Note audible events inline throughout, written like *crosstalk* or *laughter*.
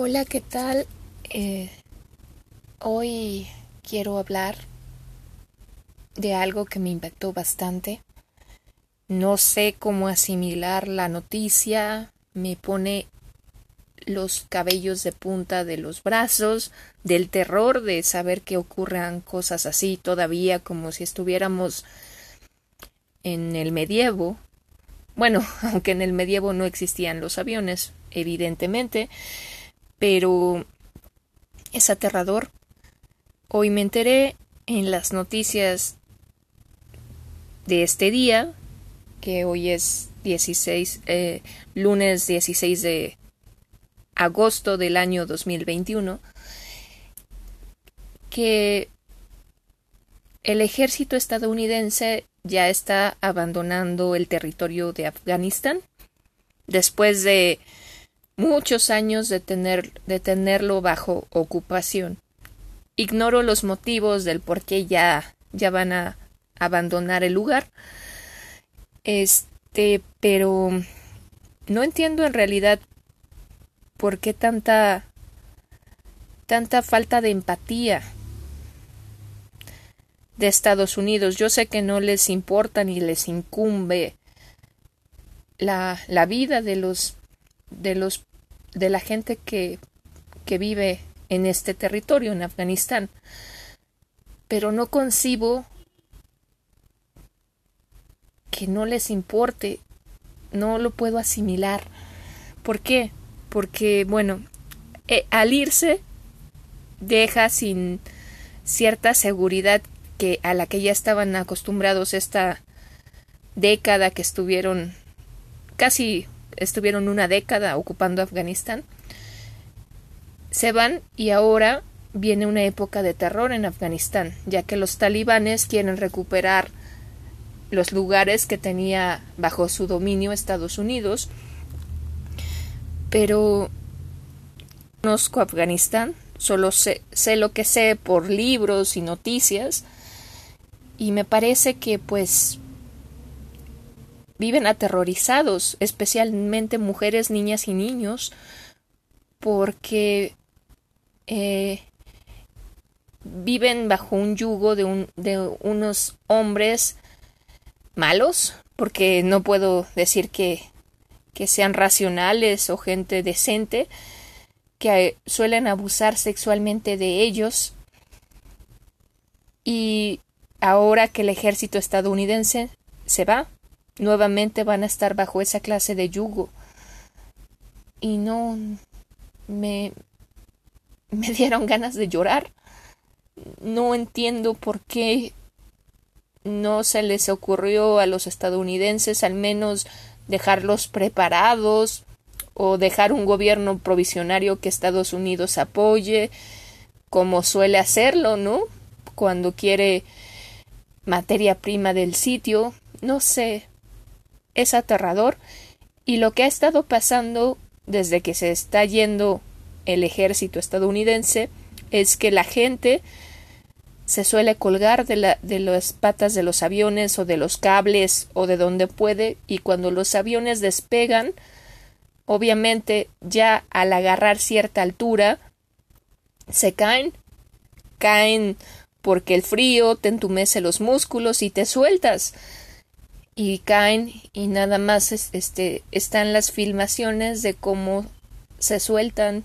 Hola, ¿qué tal? Eh, hoy quiero hablar de algo que me impactó bastante. No sé cómo asimilar la noticia, me pone los cabellos de punta de los brazos, del terror de saber que ocurran cosas así todavía como si estuviéramos en el medievo. Bueno, *laughs* aunque en el medievo no existían los aviones, evidentemente, pero es aterrador. Hoy me enteré en las noticias de este día, que hoy es 16, eh, lunes 16 de agosto del año 2021, que el ejército estadounidense ya está abandonando el territorio de Afganistán después de muchos años de, tener, de tenerlo bajo ocupación. Ignoro los motivos del por qué ya, ya van a abandonar el lugar. Este, pero no entiendo en realidad por qué tanta tanta falta de empatía de Estados Unidos. Yo sé que no les importa ni les incumbe la, la vida de los de los de la gente que, que vive en este territorio, en Afganistán. Pero no concibo que no les importe, no lo puedo asimilar. ¿Por qué? Porque, bueno, eh, al irse deja sin cierta seguridad que a la que ya estaban acostumbrados esta década que estuvieron casi estuvieron una década ocupando Afganistán, se van y ahora viene una época de terror en Afganistán, ya que los talibanes quieren recuperar los lugares que tenía bajo su dominio Estados Unidos, pero conozco Afganistán, solo sé, sé lo que sé por libros y noticias, y me parece que pues viven aterrorizados, especialmente mujeres, niñas y niños, porque eh, viven bajo un yugo de, un, de unos hombres malos, porque no puedo decir que, que sean racionales o gente decente, que suelen abusar sexualmente de ellos. Y ahora que el ejército estadounidense se va, nuevamente van a estar bajo esa clase de yugo. Y no me me *laughs* dieron ganas de llorar. No entiendo por qué no se les ocurrió a los estadounidenses al menos dejarlos preparados o dejar un gobierno provisionario que Estados Unidos apoye, como suele hacerlo, ¿no? Cuando quiere materia prima del sitio, no sé, es aterrador y lo que ha estado pasando desde que se está yendo el ejército estadounidense es que la gente se suele colgar de, la, de las patas de los aviones o de los cables o de donde puede y cuando los aviones despegan obviamente ya al agarrar cierta altura se caen caen porque el frío te entumece los músculos y te sueltas y caen y nada más este están las filmaciones de cómo se sueltan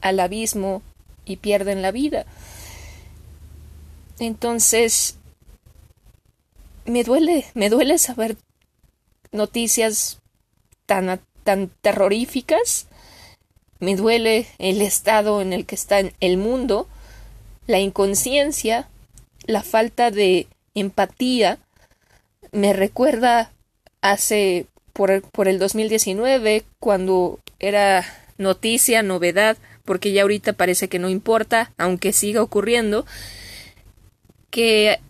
al abismo y pierden la vida. Entonces me duele, me duele saber noticias tan tan terroríficas. Me duele el estado en el que está el mundo, la inconsciencia, la falta de empatía me recuerda hace por, por el 2019 cuando era noticia, novedad, porque ya ahorita parece que no importa, aunque siga ocurriendo, que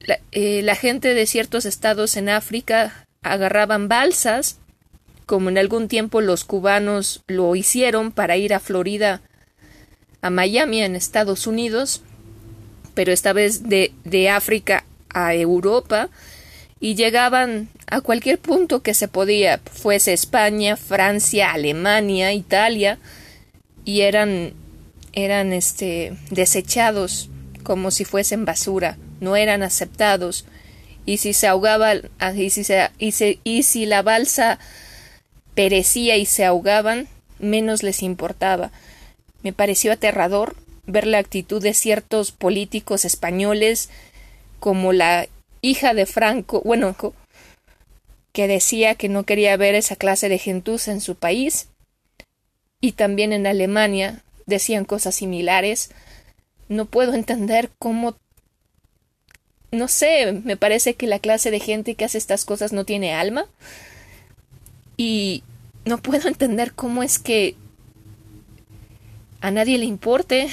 la, eh, la gente de ciertos estados en África agarraban balsas, como en algún tiempo los cubanos lo hicieron para ir a Florida, a Miami, en Estados Unidos, pero esta vez de, de África a Europa y llegaban a cualquier punto que se podía, fuese España, Francia, Alemania, Italia, y eran eran este desechados como si fuesen basura, no eran aceptados y si se ahogaba ah, y si, se, y, y si la balsa perecía y se ahogaban, menos les importaba. Me pareció aterrador ver la actitud de ciertos políticos españoles como la hija de Franco, bueno, que decía que no quería ver esa clase de gentuza en su país, y también en Alemania decían cosas similares. No puedo entender cómo no sé, me parece que la clase de gente que hace estas cosas no tiene alma. Y no puedo entender cómo es que a nadie le importe.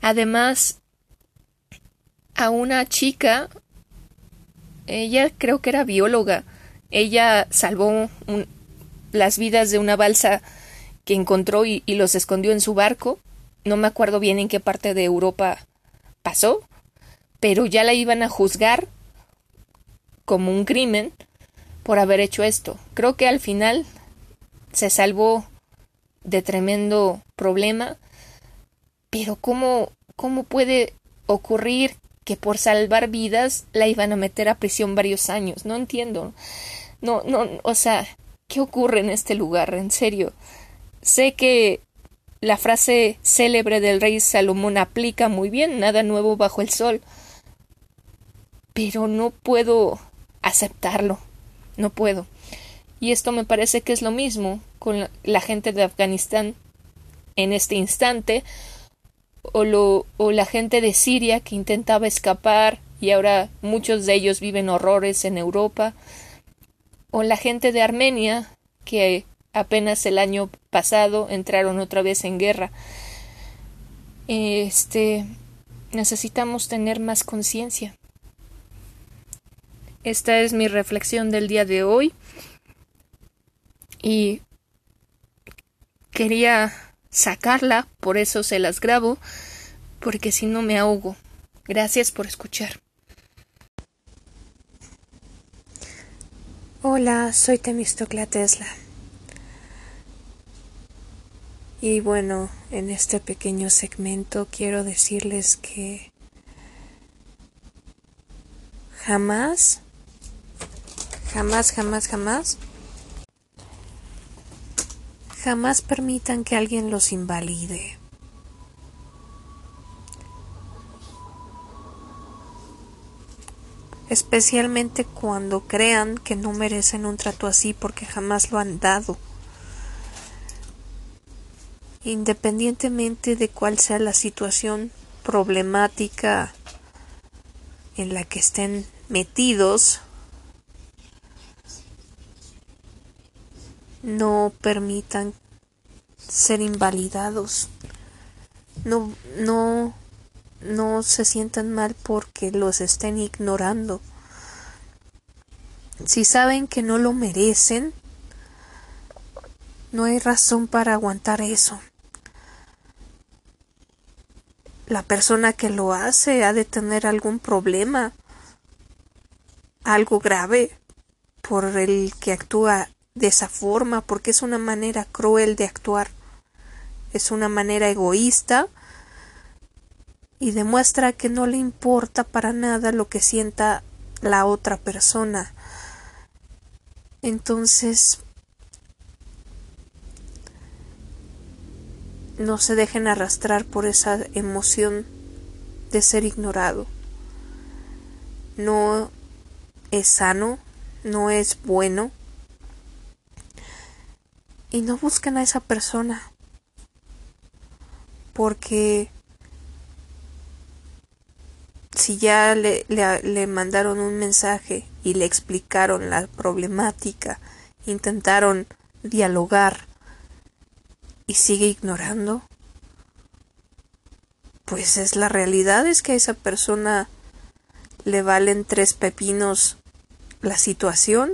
Además, a una chica, ella creo que era bióloga, ella salvó las vidas de una balsa que encontró y, y los escondió en su barco. No me acuerdo bien en qué parte de Europa pasó, pero ya la iban a juzgar como un crimen por haber hecho esto. Creo que al final se salvó de tremendo problema, pero ¿cómo, cómo puede ocurrir que por salvar vidas la iban a meter a prisión varios años? No entiendo. No, no, o sea, ¿qué ocurre en este lugar? En serio. Sé que la frase célebre del rey Salomón aplica muy bien, nada nuevo bajo el sol, pero no puedo aceptarlo, no puedo. Y esto me parece que es lo mismo con la, gente de Afganistán en este instante, o, lo, o la gente de Siria que intentaba escapar y ahora muchos de ellos viven horrores en Europa, o la gente de Armenia que apenas el año pasado entraron otra vez en guerra. Este necesitamos tener más conciencia. Esta es mi reflexión del día de hoy. Y quería sacarla, por eso se las grabo, porque si no me ahogo. Gracias por escuchar. Hola, soy Temistocla Tesla. Y bueno, en este pequeño segmento quiero decirles que jamás Jamás, jamás, jamás. Jamás permitan que alguien los invalide. Especialmente cuando crean que no merecen un trato así porque jamás lo han dado. Independientemente de cuál sea la situación problemática en la que estén metidos, no permitan ser invalidados. No, no, no se sientan mal porque los estén ignorando. Si saben que no lo merecen, no hay razón para aguantar eso. La persona que lo hace ha de tener algún problema, algo grave, por el que actúa de esa forma porque es una manera cruel de actuar, es una manera egoísta y demuestra que no le importa para nada lo que sienta la otra persona. Entonces, no se dejen arrastrar por esa emoción de ser ignorado. No es sano, no es bueno y no busquen a esa persona porque si ya le, le, mandaron un mensaje y le explicaron la problemática, intentaron dialogar y sigue ignorando, pues es la realidad, es que a esa persona le valen tres pepinos la situación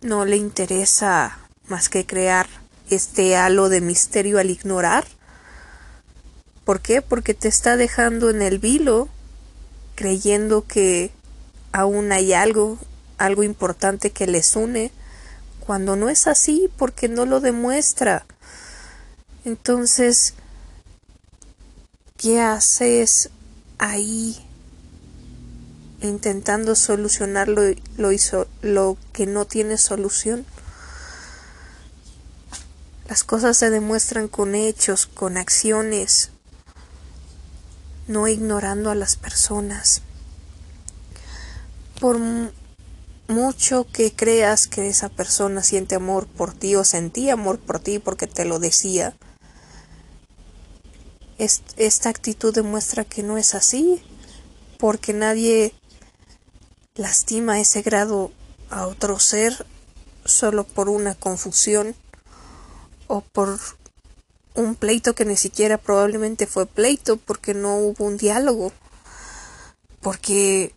no le interesa más que crear este halo de misterio al ignorar. ¿Por qué? Porque te está dejando en el vilo, creyendo que aún hay algo, algo importante que les une, cuando no es así, porque no lo demuestra. Entonces, ¿qué haces ahí intentando solucionar lo, lo, hizo, lo que no tiene solución? Las cosas se demuestran con hechos, con acciones, no ignorando a las personas. Por mucho que creas que esa persona siente amor por ti o sentía amor por ti porque te lo decía, esta actitud demuestra que no es así, porque nadie lastima ese grado a otro ser solo por una confusión o por un pleito que ni siquiera probablemente fue pleito porque no hubo un diálogo, porque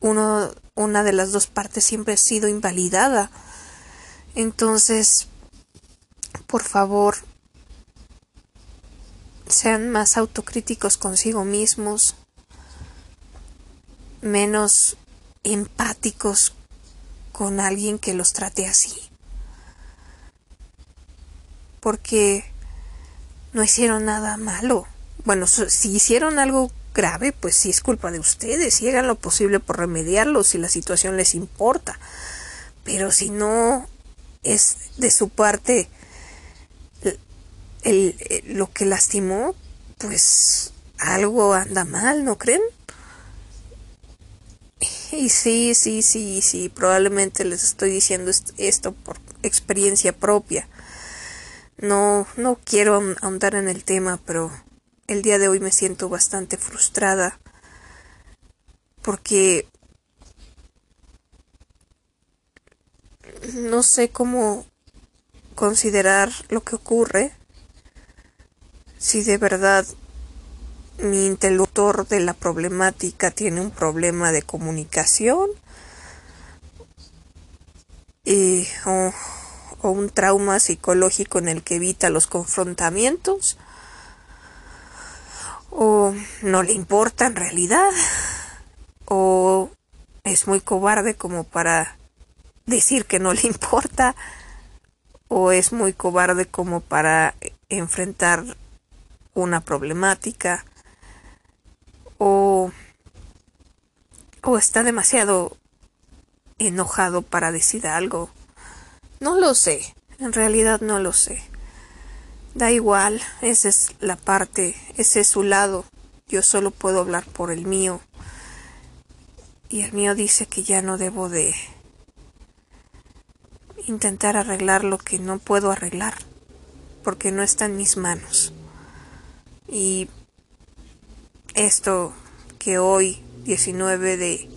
uno, una de las dos partes siempre ha sido invalidada. Entonces, por favor, sean más autocríticos consigo mismos, menos empáticos con alguien que los trate así porque no hicieron nada malo. Bueno, si hicieron algo grave, pues sí es culpa de ustedes y hagan lo posible por remediarlo si la situación les importa. Pero si no es de su parte el, lo que lastimó, pues algo anda mal, ¿no creen? Y sí, sí, sí, sí, probablemente les estoy diciendo esto por experiencia propia. No, no quiero ahondar en el tema, pero el día de hoy me siento bastante frustrada porque no sé cómo considerar lo que ocurre si de verdad mi interlocutor de la problemática tiene un problema de comunicación y, o un trauma psicológico en el que evita los confrontamientos o no le importa en realidad o es muy cobarde como para decir que no le importa o es muy cobarde como para enfrentar una problemática o, o está demasiado enojado para decir algo no lo sé, en realidad no lo sé. Da igual, esa es la parte, ese es su lado. Yo solo puedo hablar por el mío. Y el mío dice que ya no debo de intentar arreglar lo que no puedo arreglar, porque no está en mis manos. Y esto que hoy, 19 de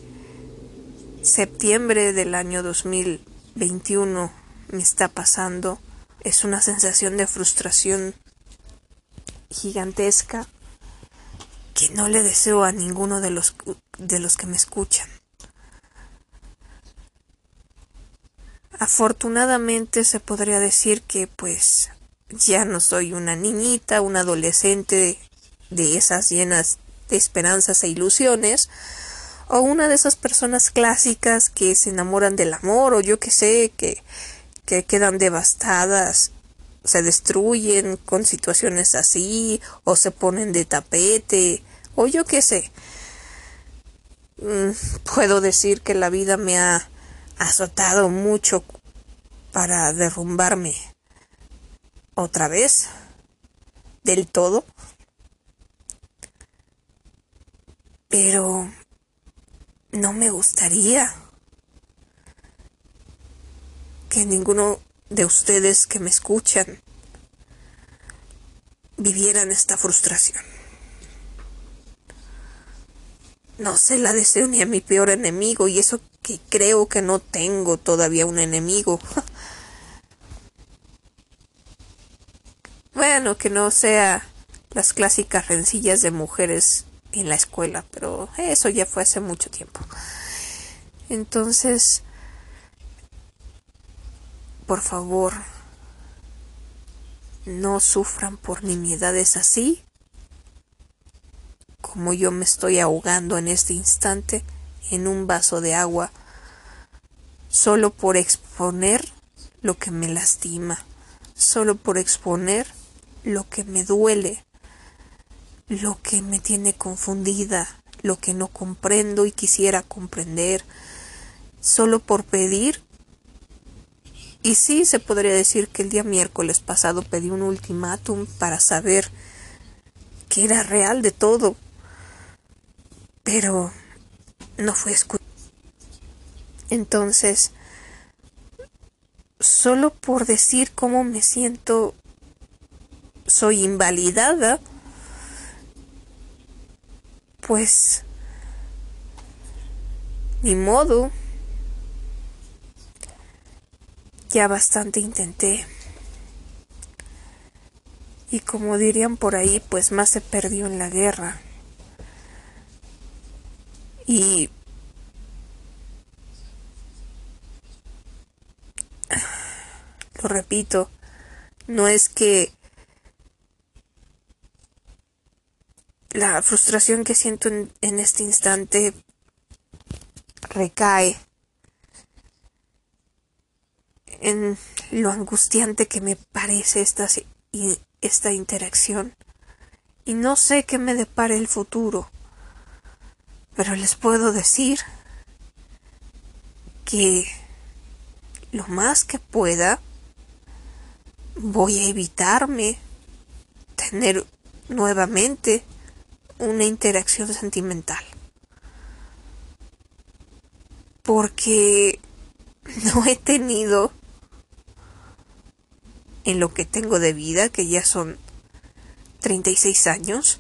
septiembre del año 2021, me está pasando es una sensación de frustración gigantesca que no le deseo a ninguno de los de los que me escuchan. Afortunadamente se podría decir que pues ya no soy una niñita, una adolescente de esas llenas de esperanzas e ilusiones, o una de esas personas clásicas que se enamoran del amor, o yo que sé, que que quedan devastadas, se destruyen con situaciones así, o se ponen de tapete, o yo qué sé. Mm, puedo decir que la vida me ha azotado mucho para derrumbarme otra vez, del todo. Pero no me gustaría que ninguno de ustedes que me escuchan vivieran esta frustración. No se la deseo ni a mi peor enemigo y eso que creo que no tengo todavía un enemigo. *laughs* bueno, que no sea las clásicas rencillas de mujeres en la escuela, pero eso ya fue hace mucho tiempo. Entonces, por favor, no sufran por nimiedades así como yo me estoy ahogando en este instante en un vaso de agua solo por exponer lo que me lastima, solo por exponer lo que me duele, lo que me tiene confundida, lo que no comprendo y quisiera comprender, solo por pedir. Y sí, se podría decir que el día miércoles pasado pedí un ultimátum para saber que era real de todo, pero no fue escuchado. Entonces, solo por decir cómo me siento, soy invalidada, pues, ni modo, ya bastante intenté. Y como dirían por ahí, pues más se perdió en la guerra. Y lo repito, no es que la frustración que siento en, este instante recae en lo angustiante que me parece esta, esta interacción. Y no sé qué me depare el futuro, pero les puedo decir que lo más que pueda voy a evitarme tener nuevamente una interacción sentimental. Porque no he tenido en lo que tengo de vida, que ya son 36 años,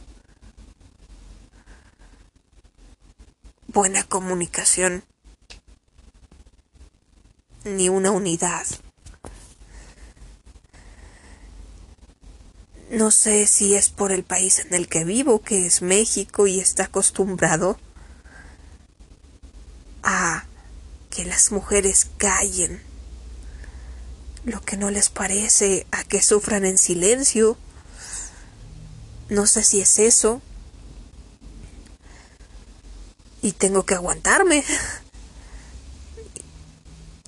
buena comunicación, ni una unidad. No sé si es por el país en el que vivo, que es México, y está acostumbrado a que las mujeres callen lo que no les parece, a que sufran en silencio. No sé si es eso. Y tengo que aguantarme.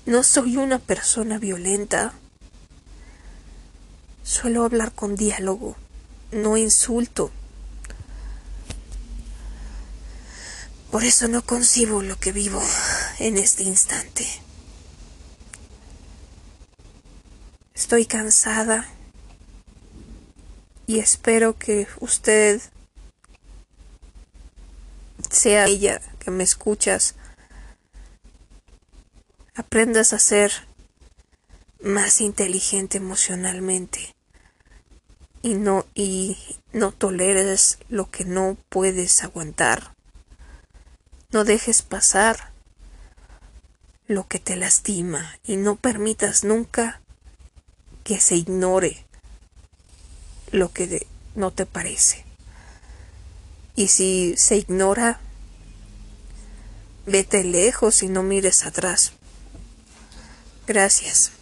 No soy una persona violenta. Suelo hablar con diálogo, no insulto. Por eso no concibo lo que vivo en este instante. Estoy cansada y espero que usted sea ella que me escuchas, aprendas a ser más inteligente emocionalmente y no y no toleres lo que no puedes aguantar. No dejes pasar lo que te lastima y no permitas nunca que se ignore lo que no te parece. Y si se ignora, vete lejos y no mires atrás. Gracias.